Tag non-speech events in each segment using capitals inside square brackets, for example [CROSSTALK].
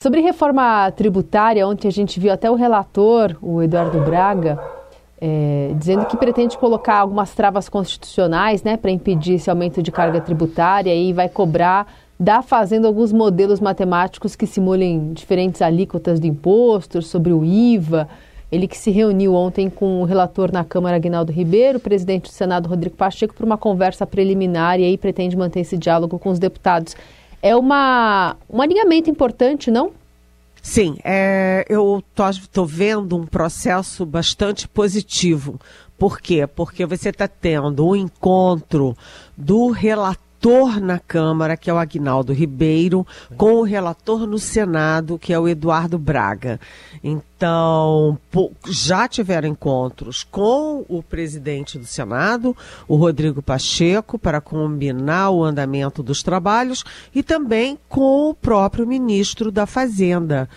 Sobre reforma tributária, ontem a gente viu até o relator, o Eduardo Braga, é, dizendo que pretende colocar algumas travas constitucionais né, para impedir esse aumento de carga tributária e vai cobrar da Fazenda alguns modelos matemáticos que simulem diferentes alíquotas de impostos sobre o IVA. Ele que se reuniu ontem com o relator na Câmara, Aguinaldo Ribeiro, presidente do Senado, Rodrigo Pacheco, para uma conversa preliminar e aí pretende manter esse diálogo com os deputados é uma, um alinhamento importante, não? Sim, é, eu estou vendo um processo bastante positivo. Por quê? Porque você está tendo um encontro do relator relator na Câmara, que é o Agnaldo Ribeiro, com o relator no Senado, que é o Eduardo Braga. Então, já tiveram encontros com o presidente do Senado, o Rodrigo Pacheco, para combinar o andamento dos trabalhos, e também com o próprio ministro da Fazenda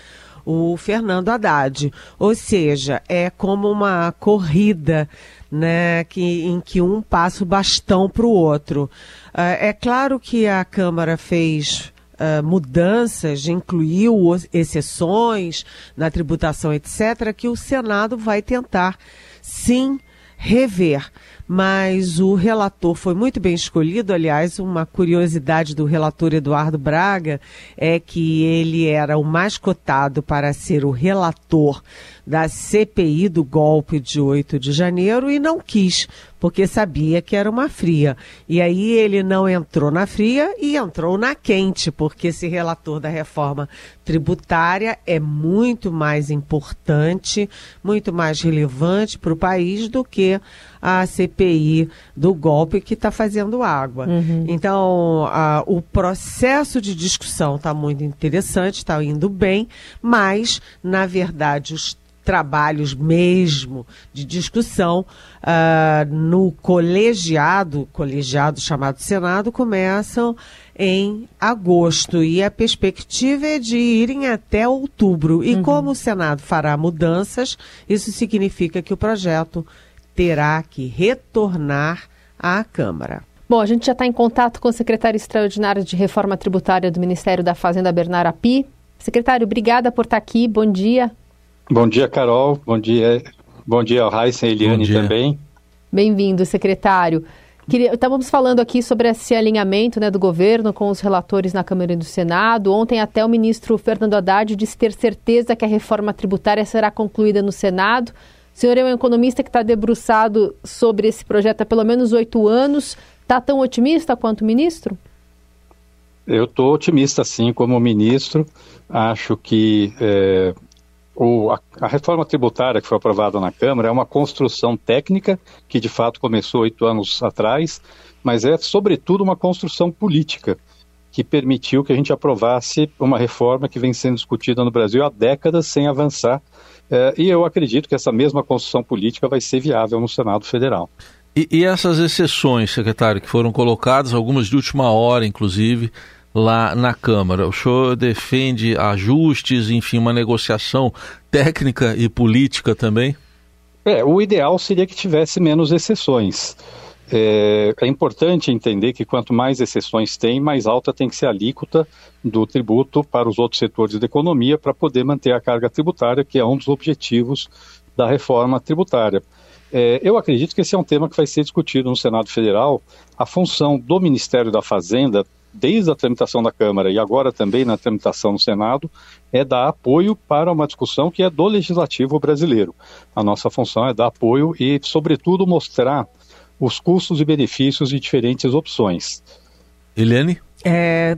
o Fernando Haddad. Ou seja, é como uma corrida né, que, em que um passa o bastão para o outro. Uh, é claro que a Câmara fez uh, mudanças, incluiu exceções na tributação, etc., que o Senado vai tentar sim rever mas o relator foi muito bem escolhido. Aliás, uma curiosidade do relator Eduardo Braga é que ele era o mais cotado para ser o relator da CPI do golpe de 8 de janeiro e não quis, porque sabia que era uma fria. E aí ele não entrou na fria e entrou na quente, porque esse relator da reforma tributária é muito mais importante, muito mais relevante para o país do que a CPI do golpe que está fazendo água. Uhum. Então, a, o processo de discussão está muito interessante, está indo bem, mas, na verdade, os trabalhos mesmo de discussão uh, no colegiado, colegiado chamado Senado, começam em agosto e a perspectiva é de irem até outubro. E uhum. como o Senado fará mudanças, isso significa que o projeto terá que retornar à Câmara. Bom, a gente já está em contato com o secretário extraordinário de Reforma Tributária do Ministério da Fazenda, Bernardo Api. Secretário, obrigada por estar aqui. Bom dia. Bom dia, Carol. Bom dia, bom dia ao Raíssa e Eliane também. Bem-vindo, secretário. Queria, estávamos falando aqui sobre esse alinhamento né, do governo com os relatores na Câmara e no Senado. Ontem até o ministro Fernando Haddad disse ter certeza que a reforma tributária será concluída no Senado. Senhor é um economista que está debruçado sobre esse projeto há pelo menos oito anos. Está tão otimista quanto o ministro? Eu estou otimista, sim, como ministro. Acho que é, o, a, a, reforma tributária que foi aprovada na Câmara é uma construção técnica que de fato começou oito anos atrás, mas é sobretudo uma construção política que permitiu que a gente aprovasse uma reforma que vem sendo discutida no Brasil há décadas sem avançar. É, e eu acredito que essa mesma construção política vai ser viável no Senado Federal. E, e essas exceções, secretário, que foram colocadas, algumas de última hora, inclusive, lá na Câmara. O senhor defende ajustes, enfim, uma negociação técnica e política também? É, o ideal seria que tivesse menos exceções. É, é, importante entender que quanto mais exceções tem, mais alta tem que ser a alíquota do tributo para os outros setores da economia para poder manter a carga tributária, que é um dos objetivos da reforma tributária. É, eu acredito que esse é um tema que vai ser discutido no Senado Federal. A função do Ministério da Fazenda desde a tramitação da Câmara e agora também na tramitação no Senado, é dar apoio para uma discussão que é do legislativo brasileiro. A nossa função é dar apoio e, sobretudo, mostrar os custos e benefícios de diferentes opções. Eliane? É,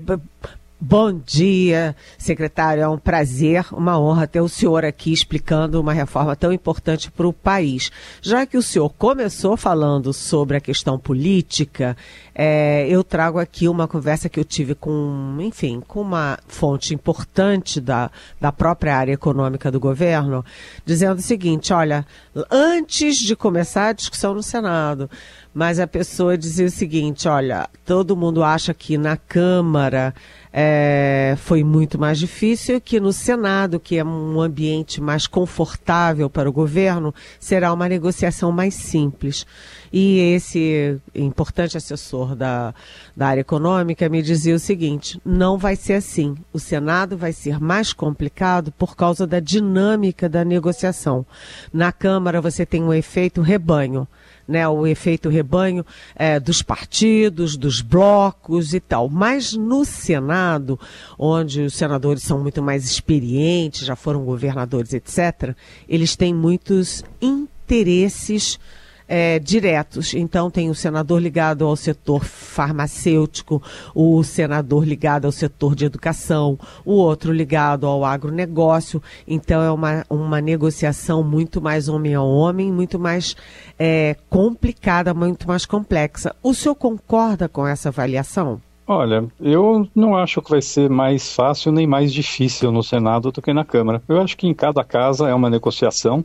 Bom dia, secretário. É um prazer, uma honra ter o senhor aqui explicando uma reforma tão importante para o país. Já que o senhor começou falando sobre a questão política, é, eu trago aqui uma conversa que eu tive com, enfim, com uma fonte importante da, da própria área econômica do governo, dizendo o seguinte: olha, antes de começar a discussão no Senado, mas a pessoa dizia o seguinte: olha, todo mundo acha que na Câmara é, foi muito mais difícil, que no Senado, que é um ambiente mais confortável para o governo, será uma negociação mais simples. E esse importante assessor da, da área econômica me dizia o seguinte: não vai ser assim. O Senado vai ser mais complicado por causa da dinâmica da negociação. Na Câmara você tem um efeito rebanho né, o efeito rebanho é, dos partidos, dos blocos e tal. Mas no Senado, onde os senadores são muito mais experientes, já foram governadores, etc., eles têm muitos interesses é, diretos. Então, tem o senador ligado ao setor farmacêutico, o senador ligado ao setor de educação, o outro ligado ao agronegócio. Então, é uma, uma negociação muito mais homem a homem, muito mais é, complicada, muito mais complexa. O senhor concorda com essa avaliação? Olha, eu não acho que vai ser mais fácil nem mais difícil no Senado do que na Câmara. Eu acho que em cada casa é uma negociação.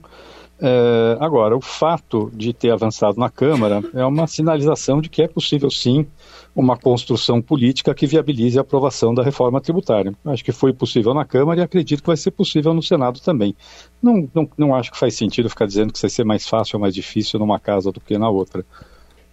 É, agora, o fato de ter avançado na Câmara é uma sinalização de que é possível sim uma construção política que viabilize a aprovação da reforma tributária. Acho que foi possível na Câmara e acredito que vai ser possível no Senado também. Não, não, não acho que faz sentido ficar dizendo que vai ser mais fácil ou mais difícil numa casa do que na outra.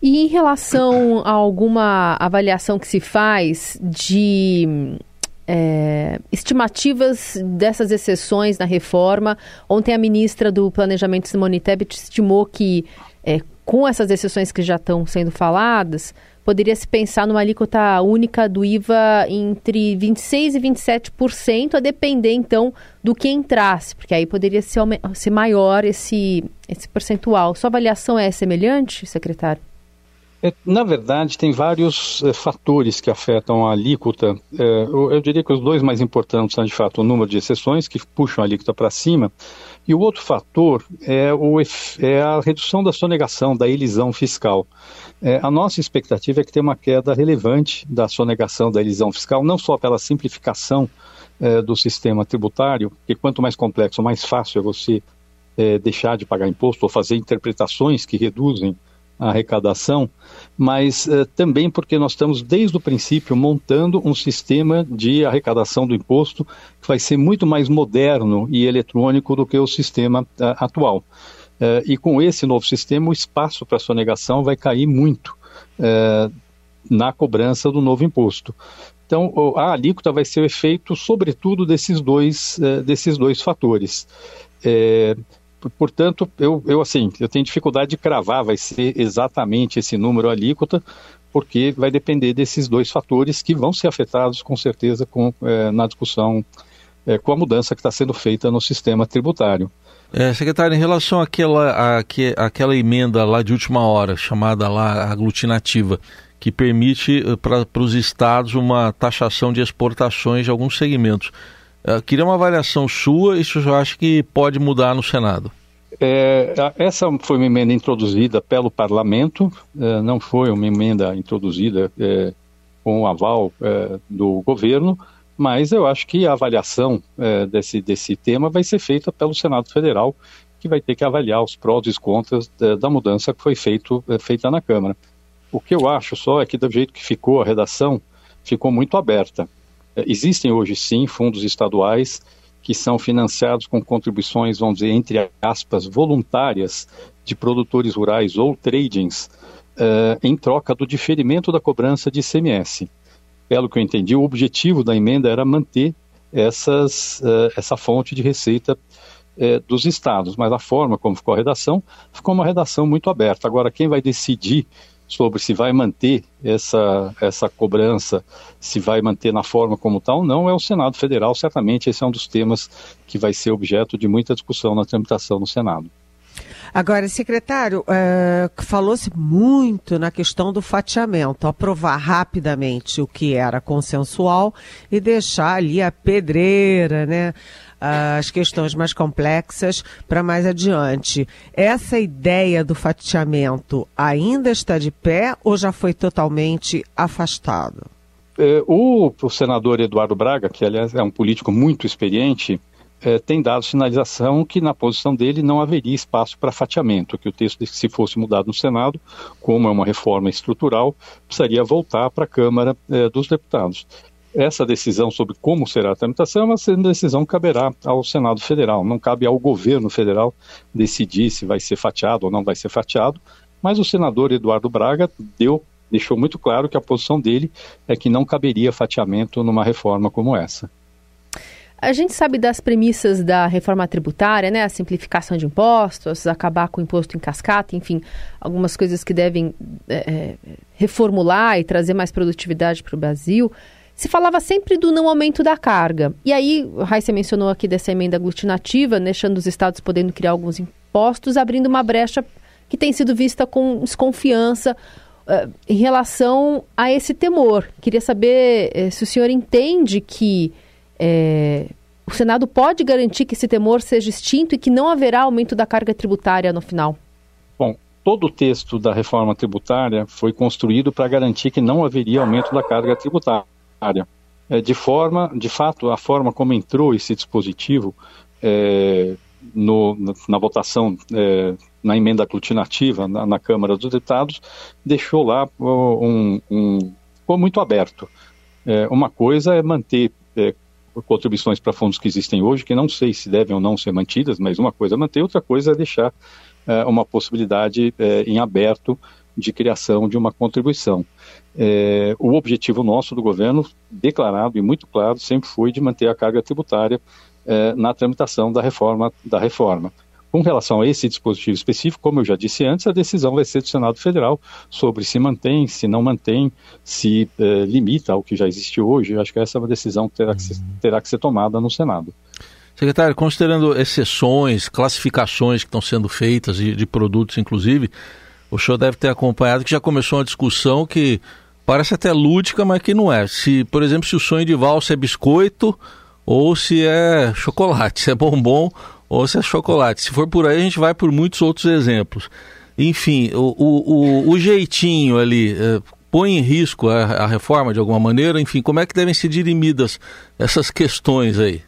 E em relação a alguma avaliação que se faz de é, estimativas dessas exceções na reforma. Ontem a ministra do Planejamento, Simone Tebet, estimou que, é, com essas exceções que já estão sendo faladas, poderia se pensar numa alíquota única do IVA entre 26% e 27%, a depender, então, do que entrasse, porque aí poderia ser, ser maior esse, esse percentual. Sua avaliação é semelhante, secretário? É, na verdade, tem vários é, fatores que afetam a alíquota. É, eu, eu, diria que os dois mais importantes são, de fato, o número de exceções, que puxam a alíquota para cima, e o outro fator é, o, é, a redução da sonegação, da elisão fiscal. É, a nossa expectativa é que tenha uma queda relevante da sonegação, da elisão fiscal, não só pela simplificação é, do sistema tributário, que quanto mais complexo, mais fácil é você deixar de pagar imposto ou fazer interpretações que reduzem a arrecadação, mas uh, também porque nós estamos desde o princípio montando um sistema de arrecadação do imposto que vai ser muito mais moderno e eletrônico do que o sistema uh, atual. Uh, e com esse novo sistema, o espaço para sonegação vai cair muito na cobrança do novo imposto. Então, a alíquota vai ser o efeito, sobretudo, desses dois, desses dois fatores. Portanto, eu, eu assim, eu tenho dificuldade de cravar, vai ser exatamente esse número alíquota, porque vai depender desses dois fatores que vão ser afetados com certeza com, é, na discussão é, com a mudança que está sendo feita no sistema tributário. É, secretário, em relação àquela, àque, àquela emenda lá de última hora, chamada lá aglutinativa, que permite eh, para os estados uma taxação de exportações de alguns segmentos. Eu queria uma avaliação sua e se o senhor acha que pode mudar no Senado. É, essa foi uma emenda introduzida pelo parlamento, é, não foi uma emenda introduzida é, com o aval é, do governo, mas eu acho que a avaliação é, desse, desse tema vai ser feita pelo Senado Federal, que vai ter que avaliar os prós e os contras da, da mudança que foi feito, é, feita na Câmara. O que eu acho só é que, do jeito que ficou a redação, ficou muito aberta. Existem hoje, sim, fundos estaduais que são financiados com contribuições, vamos dizer, entre aspas, voluntárias de produtores rurais ou tradings, uh, em troca do diferimento da cobrança de ICMS. Pelo que eu entendi, o objetivo da emenda era manter essas, uh, essa fonte de receita uh, dos estados, mas a forma como ficou a redação, ficou uma redação muito aberta. Agora, quem vai decidir sobre se vai manter essa, essa cobrança, se vai manter na forma como tal, não é o Senado Federal. Certamente esse é um dos temas que vai ser objeto de muita discussão na tramitação no Senado. Agora, secretário, é, falou-se muito na questão do fatiamento, aprovar rapidamente o que era consensual e deixar ali a pedreira, né? As questões mais complexas para mais adiante. Essa ideia do fatiamento ainda está de pé ou já foi totalmente afastado? É, o, o, senador Eduardo Braga, que aliás é um político muito experiente, é, tem dado sinalização que na posição dele não haveria espaço para fatiamento, que o texto, se fosse mudado no Senado, como é uma reforma estrutural, precisaria voltar para a Câmara é, dos Deputados. Essa decisão sobre como será a tramitação é uma decisão que caberá ao Senado Federal, não cabe ao governo federal decidir se vai ser fatiado ou não vai ser fatiado, mas o senador Eduardo Braga deu deixou muito claro que a posição dele é que não caberia fatiamento numa reforma como essa. A gente sabe das premissas da reforma tributária, né? A simplificação de impostos, acabar com o imposto em cascata, enfim, algumas coisas que devem é, reformular e trazer mais produtividade para o Brasil. Se falava sempre do não aumento da carga. E aí, Raíssa mencionou aqui dessa emenda aglutinativa, deixando os estados podendo criar alguns impostos, abrindo uma brecha que tem sido vista com desconfiança uh, em relação a esse temor. Queria saber uh, se o senhor entende que é, o Senado pode garantir que esse temor seja extinto e que não haverá aumento da carga tributária no final? Bom, todo o texto da reforma tributária foi construído para garantir que não haveria aumento da carga tributária. É, de forma, de fato, a forma como entrou esse dispositivo é, no, na votação é, na emenda aglutinativa na, na, Câmara dos Deputados deixou lá um, um ficou muito aberto. É, uma coisa é manter é, contribuições para fundos que existem hoje, que não sei se devem ou não ser mantidas, mas uma coisa é manter, outra coisa é deixar é, uma possibilidade em aberto de criação de uma contribuição. É, o objetivo nosso do governo, declarado e muito claro, sempre foi de manter a carga tributária é, na tramitação da reforma. Da reforma. Com relação a esse dispositivo específico, como eu já disse antes, a decisão vai ser do Senado Federal sobre se mantém, se não mantém, se eh, limita ao que já existe hoje. Eu acho que essa é uma decisão que terá que ser, terá que ser tomada no Senado. Secretário, considerando exceções, classificações que estão sendo feitas de, de produtos, inclusive, o senhor deve ter acompanhado que já começou uma discussão que parece até lúdica, mas que não é. Se, por exemplo, se o sonho de valsa é biscoito ou se é chocolate, [LAUGHS] se é bombom ou se é chocolate. Se for por aí, a gente vai por muitos outros exemplos. Enfim, o, o, o jeitinho ali é, põe em risco a, a, reforma de alguma maneira? Enfim, como é que devem ser dirimidas essas questões aí?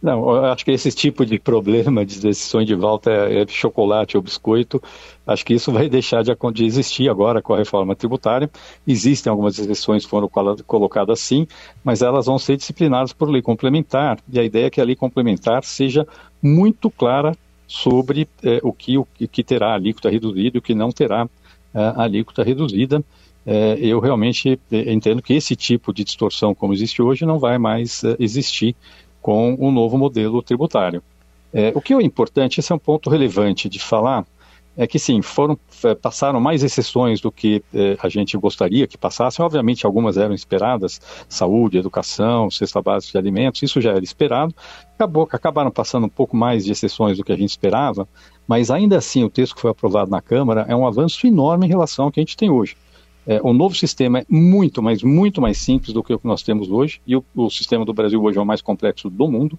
Não, acho que esse tipo de problema de decisões de volta é, é, chocolate ou biscoito. Acho que isso vai deixar de, de, existir agora com a reforma tributária. Existem algumas exceções que foram colocadas sim, mas elas vão ser disciplinadas por lei complementar. E a ideia é que a lei complementar seja muito clara sobre é, o, que, o que terá alíquota reduzida e o que não terá é, alíquota reduzida. É, eu realmente entendo que esse tipo de distorção como existe hoje não vai mais existir com o novo modelo tributário. É, o que é importante, esse é um ponto relevante de falar, é que sim, foram é, passaram mais exceções do que é, a gente gostaria que passassem. Obviamente, algumas eram esperadas, saúde, educação, cesta básica de alimentos, isso já era esperado. Acabou, acabaram passando um pouco mais de exceções do que a gente esperava, mas ainda assim o texto que foi aprovado na Câmara é um avanço enorme em relação ao que a gente tem hoje. É, o novo sistema é muito, mas muito mais simples do que o que nós temos hoje, e o, o sistema do Brasil hoje é o mais complexo do mundo.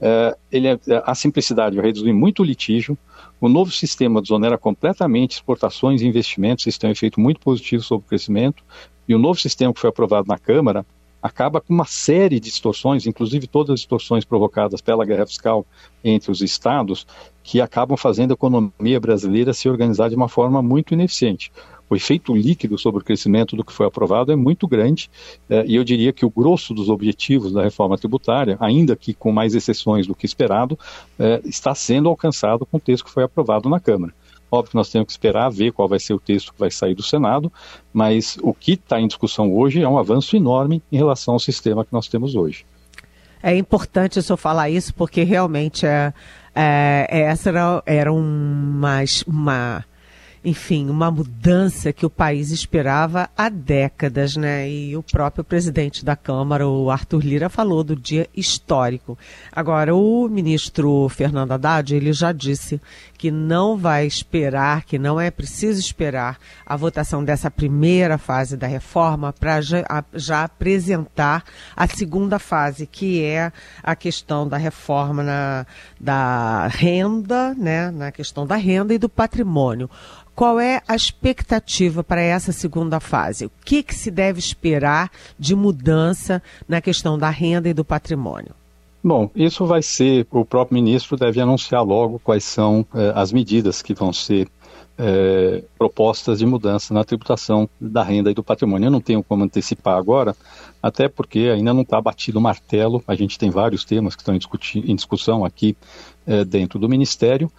É, ele é, a simplicidade vai reduzir muito o litígio. O novo sistema desonera completamente exportações e investimentos, isso tem um efeito muito positivo sobre o crescimento. E o novo sistema que foi aprovado na Câmara acaba com uma série de distorções, inclusive todas as distorções provocadas pela guerra fiscal entre os estados, que acabam fazendo a economia brasileira se organizar de uma forma muito ineficiente o efeito líquido sobre o crescimento do que foi aprovado é muito grande, eh, e eu diria que o grosso dos objetivos da reforma tributária, ainda que com mais exceções do que esperado, eh, está sendo alcançado com o texto que foi aprovado na Câmara. Óbvio que nós temos que esperar ver qual vai ser o texto que vai sair do Senado, mas o que está em discussão hoje é um avanço enorme em relação ao sistema que nós temos hoje. É importante o senhor falar isso, porque realmente é, é, essa era, era uma, uma enfim, uma mudança que o país esperava há décadas, né? E o próprio presidente da Câmara, o Arthur Lira, falou do dia histórico. Agora, o ministro Fernando Haddad, ele já disse que não vai esperar, que não é preciso esperar a votação dessa primeira fase da reforma para já, já, apresentar a segunda fase, que é a questão da reforma na, da renda, né? Na questão da renda e do patrimônio. Qual é a expectativa para essa segunda fase? O que, que se deve esperar de mudança na questão da renda e do patrimônio? Bom, isso vai ser, o próprio ministro deve anunciar logo quais são eh, as medidas que vão ser eh, propostas de mudança na tributação da renda e do patrimônio. Eu não tenho como antecipar agora, até porque ainda não está batido o martelo. A gente tem vários temas que estão em, discussão aqui eh, dentro do Ministério,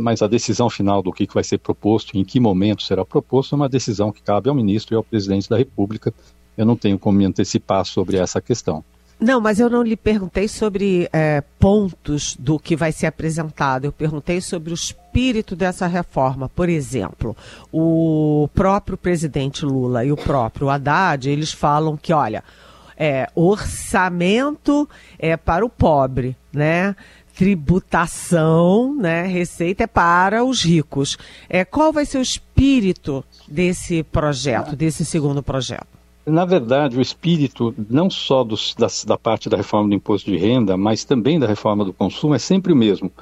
mas a decisão final do que, que vai ser proposto, em que momento será proposto, é uma decisão que cabe ao ministro e ao presidente da República. Eu não tenho como me antecipar sobre essa questão. Não, mas eu não lhe perguntei sobre é, pontos do que vai ser apresentado. Eu perguntei sobre o espírito dessa reforma. Por exemplo, o próprio presidente Lula e o próprio Haddad, eles falam que, olha, é, orçamento é para o pobre, né? Tributação, né? Receita é para os ricos. É, qual vai ser o espírito desse projeto, desse segundo projeto? Na verdade, o espírito, não só dos, da, da parte da reforma do imposto de renda, mas também da reforma do consumo, é sempre o mesmo.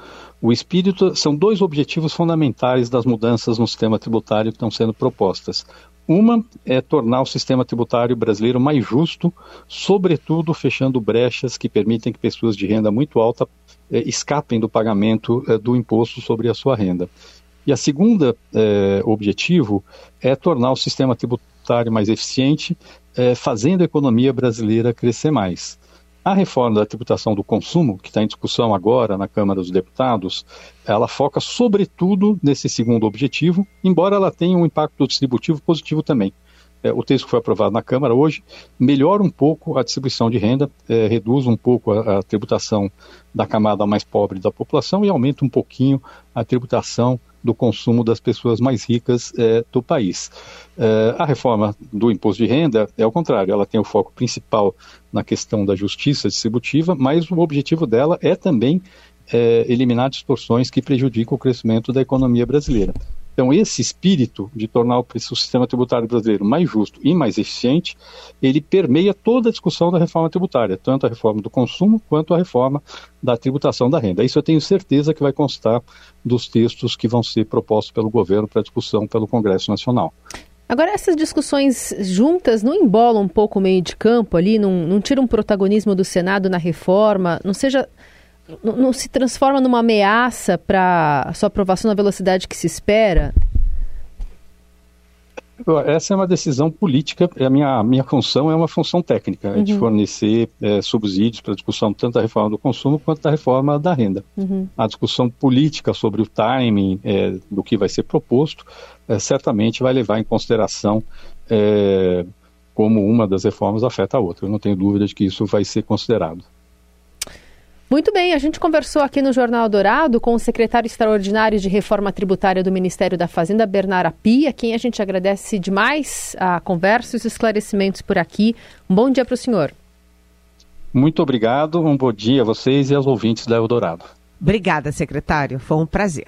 O espírito são dois objetivos fundamentais das mudanças no sistema tributário que estão sendo propostas. Uma é tornar o sistema tributário brasileiro mais justo, sobretudo fechando brechas que permitem que pessoas de renda muito alta eh, escapem do pagamento eh, do imposto sobre a sua renda. E a segunda eh, objetivo é tornar o sistema tributário mais eficiente, é, fazendo a economia brasileira crescer mais. A reforma da tributação do consumo, que está em discussão agora na Câmara dos Deputados, ela foca sobretudo nesse segundo objetivo, embora ela tenha um impacto distributivo positivo também. É, o texto que foi aprovado na Câmara hoje melhora um pouco a distribuição de renda, é, reduz um pouco a, a, tributação da camada mais pobre da população e aumenta um pouquinho a tributação do consumo das pessoas mais ricas é, do país. É, a reforma do imposto de renda é o contrário, ela tem o foco principal na questão da justiça distributiva, mas o objetivo dela é também é, eliminar distorções que prejudicam o crescimento da economia brasileira. Então, esse espírito de tornar o sistema tributário brasileiro mais justo e mais eficiente, ele permeia toda a discussão da reforma tributária, tanto a reforma do consumo quanto a reforma da tributação da renda. Isso eu tenho certeza que vai constar dos textos que vão ser propostos pelo governo para discussão pelo Congresso Nacional. Agora, essas discussões juntas não embolam um pouco o meio de campo ali, não, não tiram um protagonismo do Senado na reforma, não seja não, não se transforma numa ameaça para sua aprovação na velocidade que se espera? Essa é uma decisão política, a minha, minha função é uma função técnica, uhum. é de fornecer é, subsídios para a discussão tanto da reforma do consumo quanto da reforma da renda. Uhum. A discussão política sobre o timing é, do que vai ser proposto é, certamente vai levar em consideração é, como uma das reformas afeta a outra. Eu não tenho dúvida de que isso vai ser considerado. Muito bem, a gente conversou aqui no Jornal Dourado com o secretário extraordinário de Reforma Tributária do Ministério da Fazenda, Bernardo Pia, quem a gente agradece demais a conversa e os esclarecimentos por aqui. Um bom dia para o senhor. Muito obrigado, um bom dia a vocês e aos ouvintes da Eldorado. Obrigada, secretário, foi um prazer.